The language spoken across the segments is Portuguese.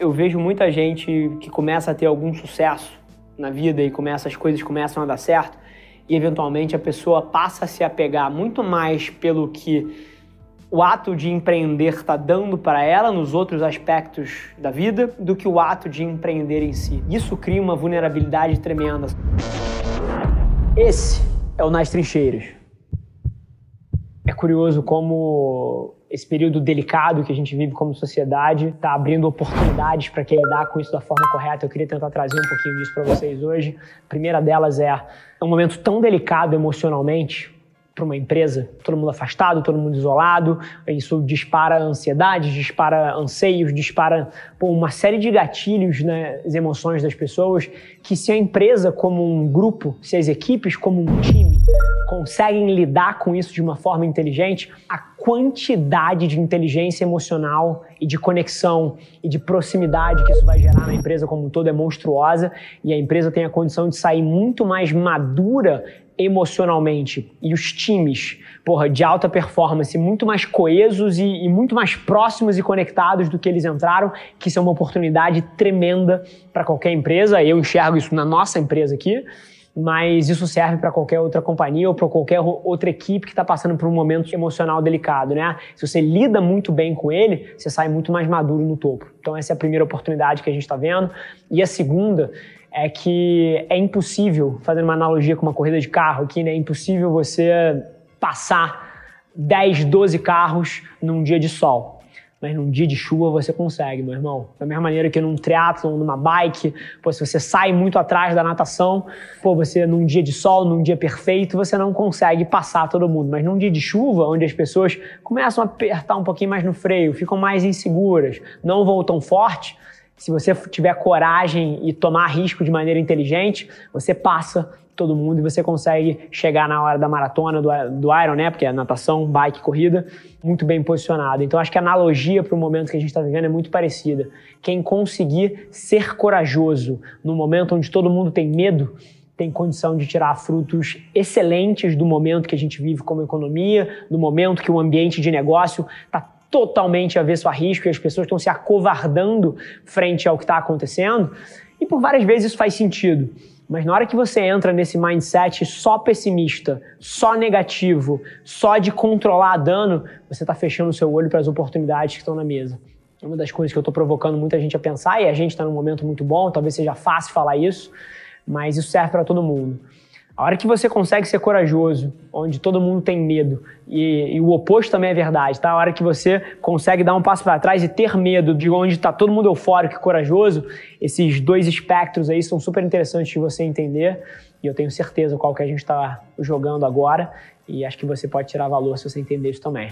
Eu vejo muita gente que começa a ter algum sucesso na vida e começa as coisas começam a dar certo e eventualmente a pessoa passa a se apegar muito mais pelo que o ato de empreender está dando para ela nos outros aspectos da vida do que o ato de empreender em si. Isso cria uma vulnerabilidade tremenda. Esse é o Nas Trincheiras. É curioso como esse período delicado que a gente vive como sociedade está abrindo oportunidades para quem lidar com isso da forma correta. Eu queria tentar trazer um pouquinho disso para vocês hoje. A primeira delas é um momento tão delicado emocionalmente para uma empresa, todo mundo afastado, todo mundo isolado, isso dispara ansiedade, dispara anseios, dispara pô, uma série de gatilhos nas né, emoções das pessoas, que se a empresa como um grupo, se as equipes como um time conseguem lidar com isso de uma forma inteligente, a quantidade de inteligência emocional e de conexão e de proximidade que isso vai gerar na empresa como um todo é monstruosa e a empresa tem a condição de sair muito mais madura emocionalmente e os times, porra, de alta performance muito mais coesos e, e, muito mais próximos e conectados do que eles entraram, que isso é uma oportunidade tremenda para qualquer empresa. Eu enxergo isso na nossa empresa aqui, mas isso serve para qualquer outra companhia ou para qualquer outra equipe que está passando por um momento emocional delicado, né? Se você lida muito bem com ele, você sai muito mais maduro no topo. Então essa é a primeira oportunidade que a gente está vendo. E a segunda é que é impossível, fazendo uma analogia com uma corrida de carro aqui, né? É impossível você passar 10, 12 carros num dia de sol. Mas num dia de chuva você consegue, meu irmão. Da mesma maneira que num triatlon, numa bike, pô, se você sai muito atrás da natação, pô, você num dia de sol, num dia perfeito, você não consegue passar todo mundo. Mas num dia de chuva, onde as pessoas começam a apertar um pouquinho mais no freio, ficam mais inseguras, não vão tão forte, se você tiver coragem e tomar risco de maneira inteligente, você passa todo mundo e você consegue chegar na hora da maratona, do, do Iron, né? Porque é natação, bike, corrida, muito bem posicionado. Então acho que a analogia para o momento que a gente está vivendo é muito parecida. Quem conseguir ser corajoso no momento onde todo mundo tem medo, tem condição de tirar frutos excelentes do momento que a gente vive como economia, do momento que o ambiente de negócio está totalmente avesso a risco e as pessoas estão se acovardando frente ao que está acontecendo. E por várias vezes isso faz sentido. Mas na hora que você entra nesse mindset só pessimista, só negativo, só de controlar dano, você está fechando o seu olho para as oportunidades que estão na mesa. Uma das coisas que eu estou provocando muita gente a pensar, e a gente está num momento muito bom, talvez seja fácil falar isso, mas isso serve para todo mundo. A hora que você consegue ser corajoso, onde todo mundo tem medo, e, e, o oposto também é verdade, tá? A hora que você consegue dar um passo para trás e ter medo de onde está todo mundo eufórico e corajoso, esses dois espectros aí são super interessantes de você entender, e eu tenho certeza qual que a gente está jogando agora, e acho que você pode tirar valor se você entender isso também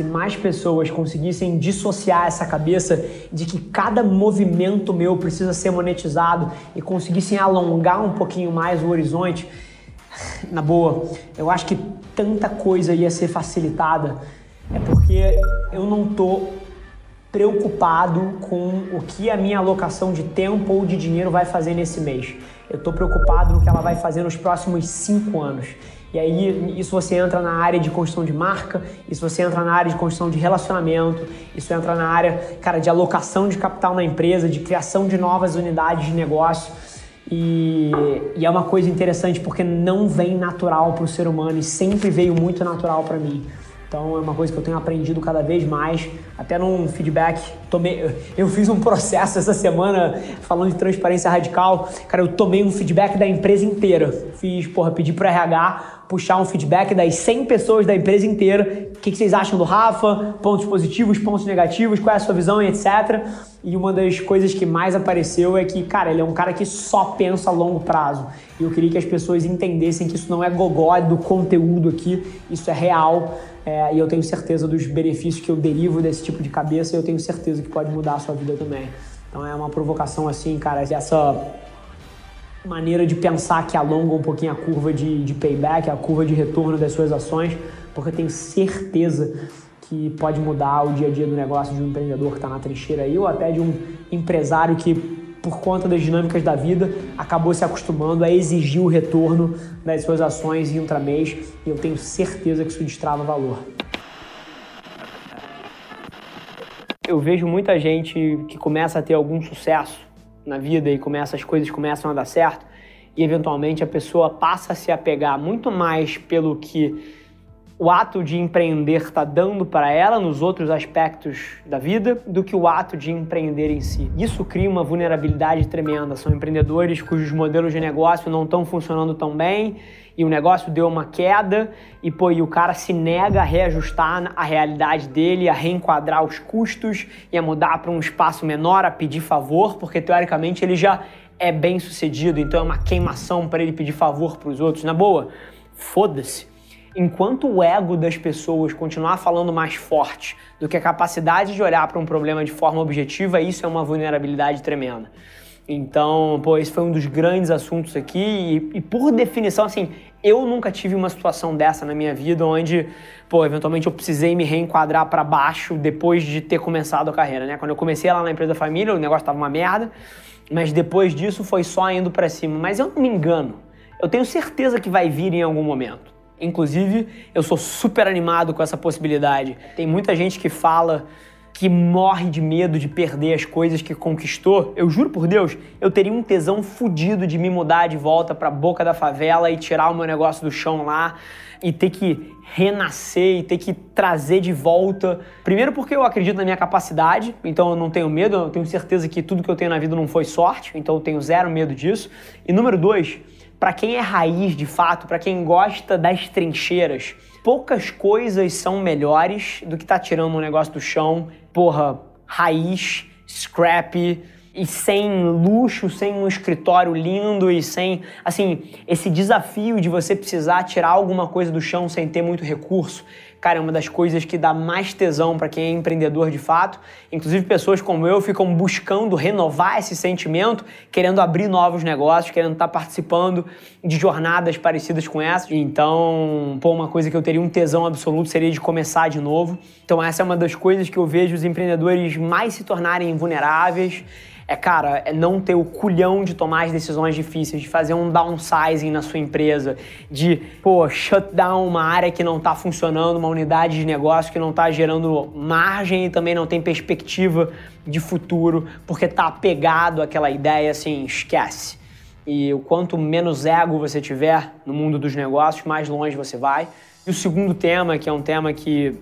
se mais pessoas conseguissem dissociar essa cabeça de que cada movimento meu precisa ser monetizado e conseguissem alongar um pouquinho mais o horizonte, na boa, eu acho que tanta coisa ia ser facilitada. É porque eu não tô preocupado com o que a minha alocação de tempo ou de dinheiro vai fazer nesse mês. Eu estou preocupado no que ela vai fazer nos próximos cinco anos. E aí, isso você entra na área de construção de marca, isso você entra na área de construção de relacionamento, isso entra na área, cara, de alocação de capital na empresa, de criação de novas unidades de negócio. E, e é uma coisa interessante porque não vem natural para o ser humano e sempre veio muito natural para mim. Então é uma coisa que eu tenho aprendido cada vez mais, até num feedback. Tomei, eu fiz um processo essa semana falando de transparência radical. Cara, eu tomei um feedback da empresa inteira. Fiz, porra, pedi pro RH puxar um feedback das 100 pessoas da empresa inteira. O que, vocês acham do Rafa? Pontos positivos, pontos negativos, qual é a sua visão e etc. E uma das coisas que mais apareceu é que, cara, ele é um cara que só pensa a longo prazo. E eu queria que as pessoas entendessem que isso não é gogó do conteúdo aqui, isso é real. É, e eu tenho certeza dos benefícios que eu derivo desse tipo de cabeça e eu tenho certeza que pode mudar a sua vida também. Então é uma provocação assim, cara, essa maneira de pensar que alonga um pouquinho a curva de, de payback, a curva de retorno das suas ações, porque eu tenho certeza que pode mudar o dia a dia do negócio de um empreendedor que está na trincheira aí, ou até de um empresário que, por conta das dinâmicas da vida, acabou se acostumando a exigir o retorno das suas ações intramês, e eu tenho certeza que isso destrava valor. Eu vejo muita gente que começa a ter algum sucesso na vida e começa as coisas começam a dar certo e eventualmente a pessoa passa a se apegar muito mais pelo que o ato de empreender está dando para ela nos outros aspectos da vida do que o ato de empreender em si. Isso cria uma vulnerabilidade tremenda. São empreendedores cujos modelos de negócio não estão funcionando tão bem e o negócio deu uma queda e, pô, e o cara se nega a reajustar a realidade dele, a reenquadrar os custos e a mudar para um espaço menor, a pedir favor, porque teoricamente ele já é bem sucedido, então é uma queimação para ele pedir favor para os outros. Na boa, foda-se. Enquanto o ego das pessoas continuar falando mais forte do que a capacidade de olhar para um problema de forma objetiva, isso é uma vulnerabilidade tremenda. Então, pô, esse foi um dos grandes assuntos aqui e, e, por definição, assim, eu nunca tive uma situação dessa na minha vida onde, pô, eventualmente eu precisei me reenquadrar para baixo depois de ter começado a carreira, né? Quando eu comecei lá na empresa da família, o negócio tava uma merda, mas depois disso foi só indo para cima. Mas eu não me engano, eu tenho certeza que vai vir em algum momento. Inclusive, eu sou super animado com essa possibilidade. Tem muita gente que fala que morre de medo de perder as coisas que conquistou, eu juro por Deus, eu teria um tesão fudido de me mudar de volta para a boca da favela e tirar o meu negócio do chão lá e ter que renascer e ter que trazer de volta. Primeiro porque eu acredito na minha capacidade, então eu não tenho medo, eu tenho certeza que tudo que eu tenho na vida não foi sorte, então eu tenho zero medo disso. E número dois, para quem é raiz de fato, para quem gosta das trincheiras, poucas coisas são melhores do que tá tirando um negócio do chão, porra, raiz, scrap e sem luxo, sem um escritório lindo e sem, assim, esse desafio de você precisar tirar alguma coisa do chão sem ter muito recurso cara, é uma das coisas que dá mais tesão para quem é empreendedor de fato. Inclusive, pessoas como eu ficam buscando renovar esse sentimento, querendo abrir novos negócios, querendo estar tá participando de jornadas parecidas com essa. Então, pô, uma coisa que eu teria um tesão absoluto seria de começar de novo. Então, essa é uma das coisas que eu vejo os empreendedores mais se tornarem vulneráveis é, cara, é não ter o culhão de tomar as decisões difíceis, de fazer um downsizing na sua empresa, de, pô, shut down uma área que não está funcionando, uma unidade de negócio que não está gerando margem e também não tem perspectiva de futuro, porque está apegado àquela ideia, assim, esquece. E o quanto menos ego você tiver no mundo dos negócios, mais longe você vai. E o segundo tema, que é um tema que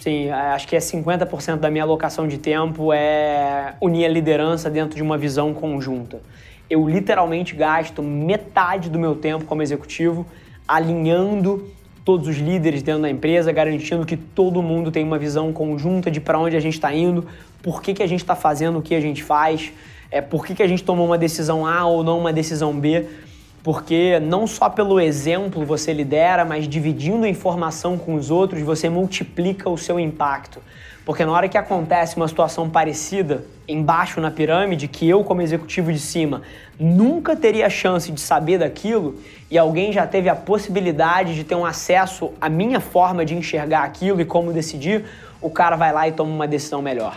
Sim, acho que é 50% da minha alocação de tempo é unir a liderança dentro de uma visão conjunta. Eu literalmente gasto metade do meu tempo como executivo alinhando todos os líderes dentro da empresa, garantindo que todo mundo tem uma visão conjunta de para onde a gente está indo, por que, que a gente está fazendo o que a gente faz, é, por que, que a gente tomou uma decisão A ou não uma decisão B porque não só pelo exemplo você lidera, mas dividindo informação com os outros, você multiplica o seu impacto. Porque na hora que acontece uma situação parecida embaixo na pirâmide, que eu, como executivo de cima, nunca teria a chance de saber daquilo, e alguém já teve a possibilidade de ter um acesso à minha forma de enxergar aquilo e como decidir, o cara vai lá e toma uma decisão melhor.